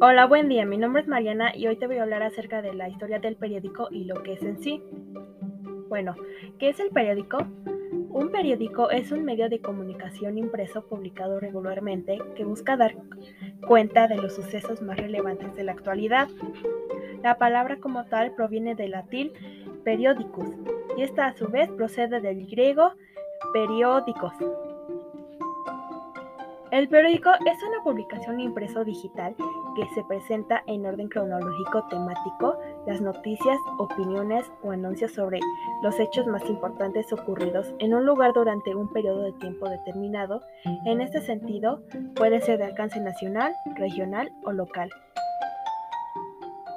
Hola, buen día. Mi nombre es Mariana y hoy te voy a hablar acerca de la historia del periódico y lo que es en sí. Bueno, ¿qué es el periódico? Un periódico es un medio de comunicación impreso publicado regularmente que busca dar cuenta de los sucesos más relevantes de la actualidad. La palabra como tal proviene del latín periodicus y esta a su vez procede del griego periódicos, el periódico es una publicación impreso digital que se presenta en orden cronológico temático las noticias, opiniones o anuncios sobre los hechos más importantes ocurridos en un lugar durante un periodo de tiempo determinado. En este sentido, puede ser de alcance nacional, regional o local.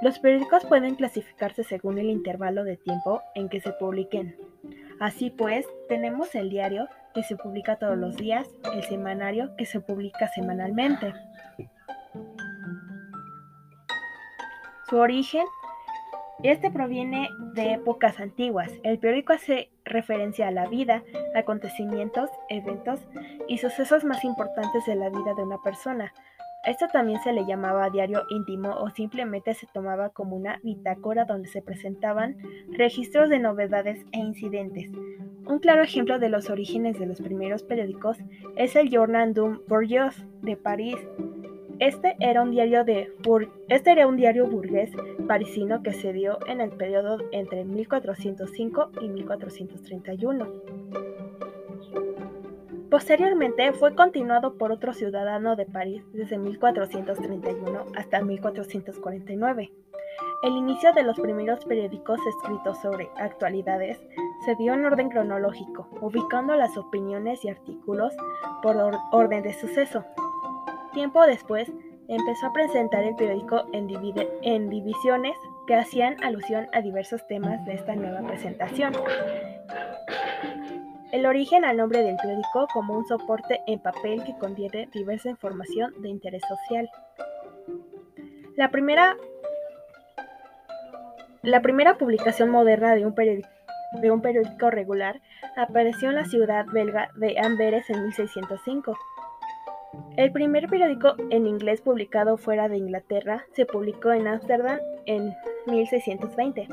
Los periódicos pueden clasificarse según el intervalo de tiempo en que se publiquen. Así pues, tenemos el diario, que se publica todos los días, el semanario, que se publica semanalmente. Su origen, este proviene de épocas antiguas. El periódico hace referencia a la vida, acontecimientos, eventos y sucesos más importantes de la vida de una persona, esto también se le llamaba diario íntimo o simplemente se tomaba como una bitácora donde se presentaban registros de novedades e incidentes. Un claro ejemplo de los orígenes de los primeros periódicos es el Journal du Bourgeois de París. Este era un diario este era un diario burgués parisino que se dio en el periodo entre 1405 y 1431. Posteriormente fue continuado por otro ciudadano de París desde 1431 hasta 1449. El inicio de los primeros periódicos escritos sobre actualidades se dio en orden cronológico, ubicando las opiniones y artículos por orden de suceso. Tiempo después, empezó a presentar el periódico en, divisiones que hacían alusión a diversos temas de esta nueva presentación. El origen al nombre del periódico como un soporte en papel que contiene diversa información de interés social. La primera, la primera publicación moderna de un, de un periódico regular apareció en la ciudad belga de Amberes en 1605. El primer periódico en inglés publicado fuera de Inglaterra se publicó en Ámsterdam en 1620.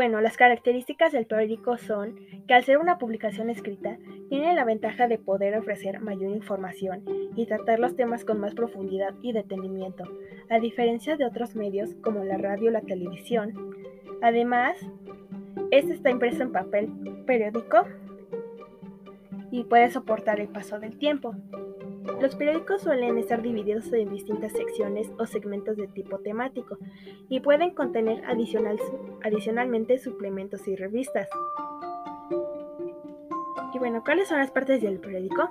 Bueno, las características del periódico son que al ser una publicación escrita, tiene la ventaja de poder ofrecer mayor información y tratar los temas con más profundidad y detenimiento, a diferencia de otros medios como la radio o la televisión. Además, este está impreso en papel periódico y puede soportar el paso del tiempo. Los periódicos suelen estar divididos en distintas secciones o segmentos de tipo temático y pueden contener adicionalmente suplementos y revistas. Y bueno, ¿cuáles son las partes del periódico?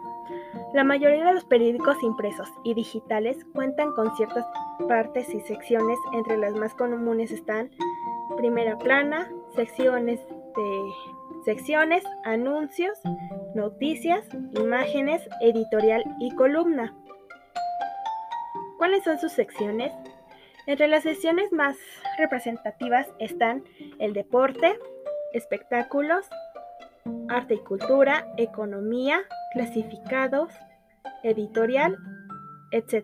La mayoría de los periódicos impresos y digitales cuentan con ciertas partes y secciones, entre las más comunes están primera plana, secciones de secciones, anuncios, noticias, imágenes, editorial y columna. ¿Cuáles son sus secciones? Entre las secciones más representativas están el deporte, espectáculos, arte y cultura, economía, clasificados, editorial, etc.